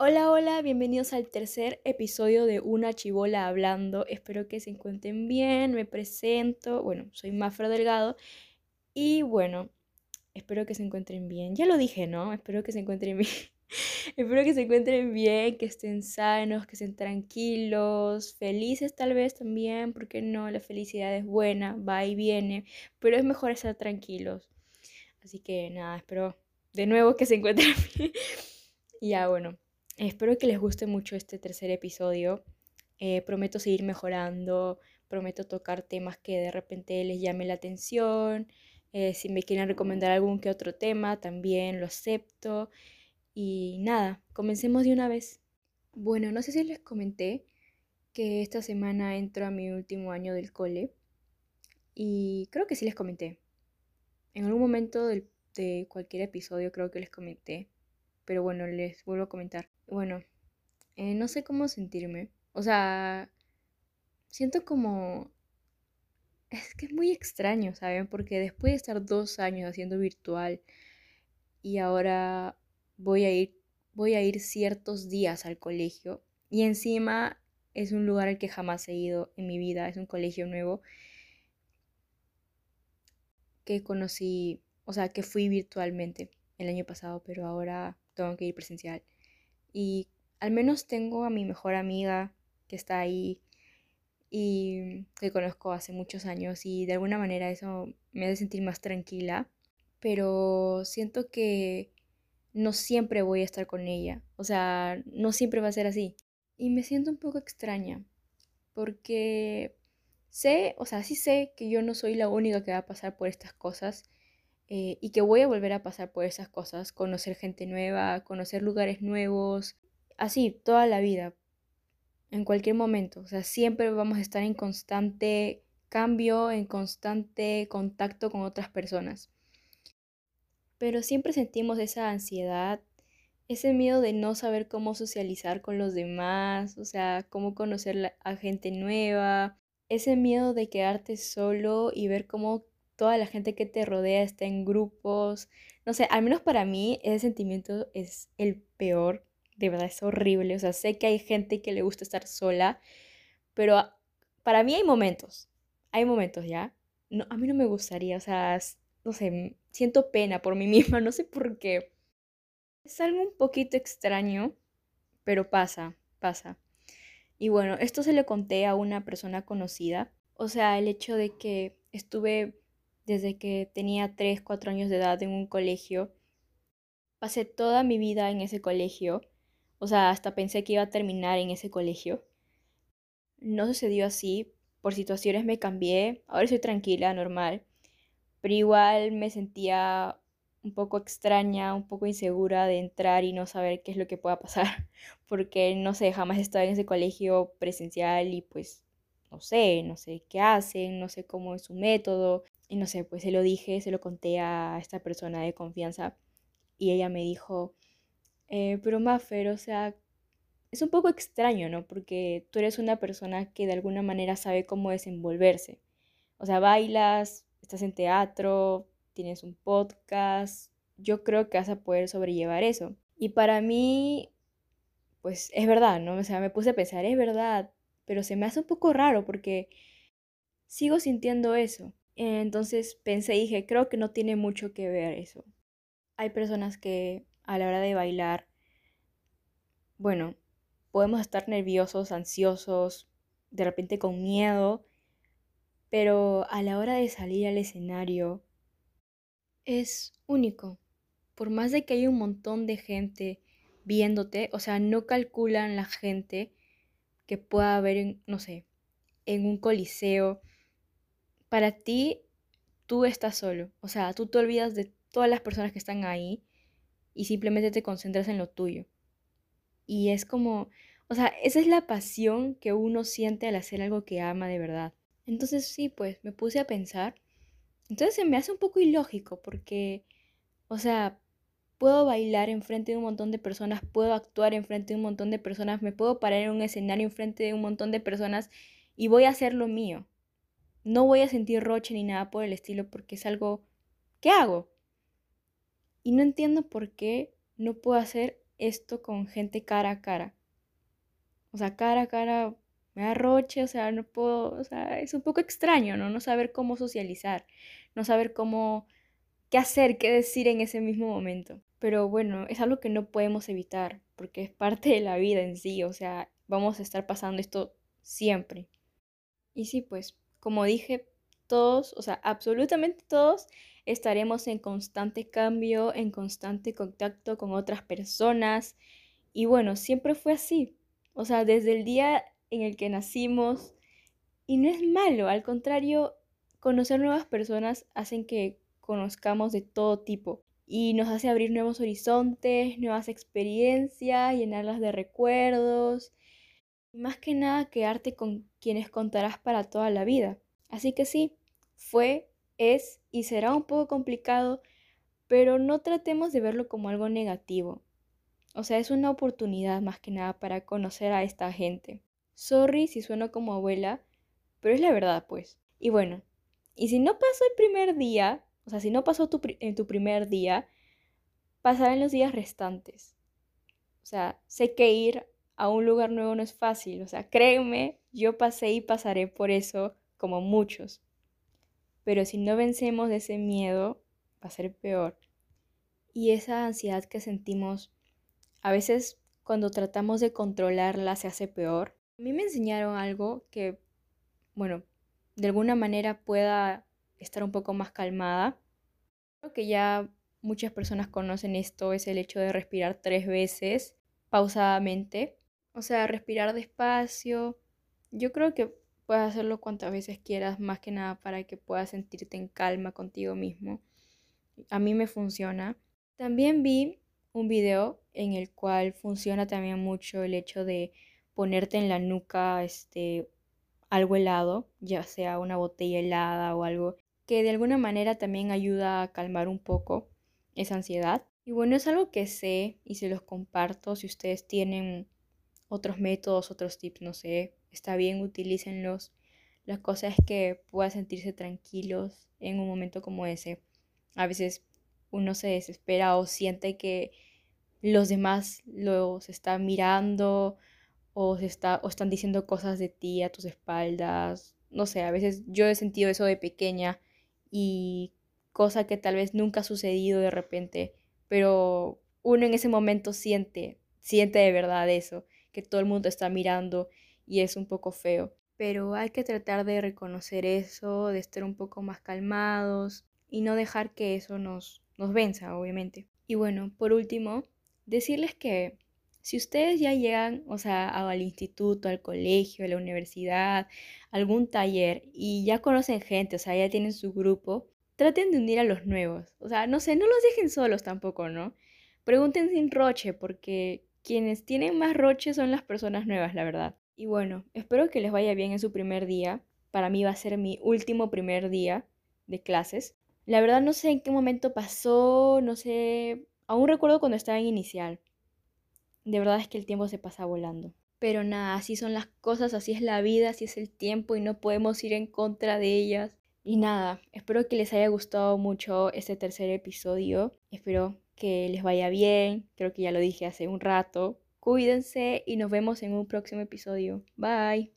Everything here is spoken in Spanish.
Hola, hola, bienvenidos al tercer episodio de Una Chibola Hablando. Espero que se encuentren bien, me presento. Bueno, soy Mafra Delgado y bueno, espero que se encuentren bien. Ya lo dije, ¿no? Espero que se encuentren bien. espero que se encuentren bien, que estén sanos, que estén tranquilos, felices tal vez también, porque no, la felicidad es buena, va y viene, pero es mejor estar tranquilos. Así que nada, espero de nuevo que se encuentren bien. ya, bueno. Espero que les guste mucho este tercer episodio. Eh, prometo seguir mejorando, prometo tocar temas que de repente les llame la atención. Eh, si me quieren recomendar algún que otro tema, también lo acepto. Y nada, comencemos de una vez. Bueno, no sé si les comenté que esta semana entro a mi último año del cole. Y creo que sí les comenté. En algún momento de cualquier episodio creo que les comenté pero bueno, les vuelvo a comentar. Bueno, eh, no sé cómo sentirme. O sea, siento como... Es que es muy extraño, ¿saben? Porque después de estar dos años haciendo virtual y ahora voy a ir, voy a ir ciertos días al colegio y encima es un lugar al que jamás he ido en mi vida, es un colegio nuevo que conocí, o sea, que fui virtualmente el año pasado, pero ahora tengo que ir presencial. Y al menos tengo a mi mejor amiga que está ahí y que conozco hace muchos años y de alguna manera eso me hace sentir más tranquila, pero siento que no siempre voy a estar con ella, o sea, no siempre va a ser así. Y me siento un poco extraña, porque sé, o sea, sí sé que yo no soy la única que va a pasar por estas cosas eh, y que voy a volver a pasar por esas cosas, conocer gente nueva, conocer lugares nuevos, así, toda la vida, en cualquier momento. O sea, siempre vamos a estar en constante cambio, en constante contacto con otras personas. Pero siempre sentimos esa ansiedad, ese miedo de no saber cómo socializar con los demás, o sea, cómo conocer a gente nueva, ese miedo de quedarte solo y ver cómo toda la gente que te rodea está en grupos. No sé, al menos para mí ese sentimiento es el peor. De verdad es horrible. O sea, sé que hay gente que le gusta estar sola, pero para mí hay momentos. Hay momentos, ¿ya? No, a mí no me gustaría, o sea, no sé, siento pena por mí misma, no sé por qué. Es algo un poquito extraño, pero pasa, pasa. Y bueno, esto se le conté a una persona conocida. O sea, el hecho de que estuve desde que tenía 3, 4 años de edad en un colegio. Pasé toda mi vida en ese colegio, o sea, hasta pensé que iba a terminar en ese colegio. No sucedió así, por situaciones me cambié, ahora estoy tranquila, normal, pero igual me sentía un poco extraña, un poco insegura de entrar y no saber qué es lo que pueda pasar, porque no sé, jamás he estado en ese colegio presencial y pues no sé, no sé qué hacen, no sé cómo es su método, y no sé, pues se lo dije, se lo conté a esta persona de confianza y ella me dijo, eh, pero Maffer, o sea, es un poco extraño, ¿no? Porque tú eres una persona que de alguna manera sabe cómo desenvolverse. O sea, bailas, estás en teatro, tienes un podcast, yo creo que vas a poder sobrellevar eso. Y para mí, pues es verdad, ¿no? O sea, me puse a pensar, es verdad, pero se me hace un poco raro porque sigo sintiendo eso. Entonces pensé y dije, creo que no tiene mucho que ver eso. Hay personas que a la hora de bailar, bueno, podemos estar nerviosos, ansiosos, de repente con miedo, pero a la hora de salir al escenario es único. Por más de que haya un montón de gente viéndote, o sea, no calculan la gente que pueda haber, en, no sé, en un coliseo para ti tú estás solo. O sea, tú te olvidas de todas las personas que están ahí y simplemente te concentras en lo tuyo. Y es como, o sea, esa es la pasión que uno siente al hacer algo que ama de verdad. Entonces sí, pues me puse a pensar. Entonces se me hace un poco ilógico porque, o sea, puedo bailar enfrente de un montón de personas, puedo actuar enfrente de un montón de personas, me puedo parar en un escenario enfrente de un montón de personas y voy a hacer lo mío. No voy a sentir roche ni nada por el estilo porque es algo que hago. Y no entiendo por qué no puedo hacer esto con gente cara a cara. O sea, cara a cara me arroche, o sea, no puedo, o sea, es un poco extraño, ¿no? No saber cómo socializar, no saber cómo, qué hacer, qué decir en ese mismo momento. Pero bueno, es algo que no podemos evitar, porque es parte de la vida en sí, o sea, vamos a estar pasando esto siempre. Y sí, pues, como dije, todos, o sea, absolutamente todos estaremos en constante cambio, en constante contacto con otras personas. Y bueno, siempre fue así. O sea, desde el día en el que nacimos. Y no es malo, al contrario, conocer nuevas personas hacen que conozcamos de todo tipo y nos hace abrir nuevos horizontes, nuevas experiencias, llenarlas de recuerdos. Más que nada, quedarte con quienes contarás para toda la vida. Así que sí, fue, es y será un poco complicado, pero no tratemos de verlo como algo negativo. O sea, es una oportunidad más que nada para conocer a esta gente. Sorry si sueno como abuela, pero es la verdad, pues. Y bueno, y si no pasó el primer día, o sea, si no pasó en tu primer día, pasará en los días restantes. O sea, sé que ir a un lugar nuevo no es fácil. O sea, créeme, yo pasé y pasaré por eso como muchos. Pero si no vencemos ese miedo, va a ser peor. Y esa ansiedad que sentimos, a veces cuando tratamos de controlarla se hace peor. A mí me enseñaron algo que, bueno, de alguna manera pueda estar un poco más calmada. Creo que ya muchas personas conocen esto, es el hecho de respirar tres veces pausadamente. O sea, respirar despacio. Yo creo que Puedes hacerlo cuantas veces quieras, más que nada para que puedas sentirte en calma contigo mismo. A mí me funciona. También vi un video en el cual funciona también mucho el hecho de ponerte en la nuca este algo helado, ya sea una botella helada o algo que de alguna manera también ayuda a calmar un poco esa ansiedad. Y bueno, es algo que sé y se los comparto si ustedes tienen otros métodos, otros tips, no sé, está bien, utilícenlos. La cosa es que puedan sentirse tranquilos en un momento como ese. A veces uno se desespera o siente que los demás los están mirando o, se está, o están diciendo cosas de ti a tus espaldas. No sé, a veces yo he sentido eso de pequeña y cosa que tal vez nunca ha sucedido de repente, pero uno en ese momento siente, siente de verdad eso, que todo el mundo está mirando y es un poco feo. Pero hay que tratar de reconocer eso, de estar un poco más calmados y no dejar que eso nos, nos venza, obviamente. Y bueno, por último, decirles que si ustedes ya llegan, o sea, al instituto, al colegio, a la universidad, algún taller y ya conocen gente, o sea, ya tienen su grupo, traten de unir a los nuevos. O sea, no sé, no los dejen solos tampoco, ¿no? Pregunten sin roche, porque quienes tienen más roche son las personas nuevas, la verdad. Y bueno, espero que les vaya bien en su primer día. Para mí va a ser mi último primer día de clases. La verdad no sé en qué momento pasó, no sé, aún recuerdo cuando estaba en inicial. De verdad es que el tiempo se pasa volando. Pero nada, así son las cosas, así es la vida, así es el tiempo y no podemos ir en contra de ellas. Y nada, espero que les haya gustado mucho este tercer episodio. Espero que les vaya bien, creo que ya lo dije hace un rato. Cuídense y nos vemos en un próximo episodio. Bye.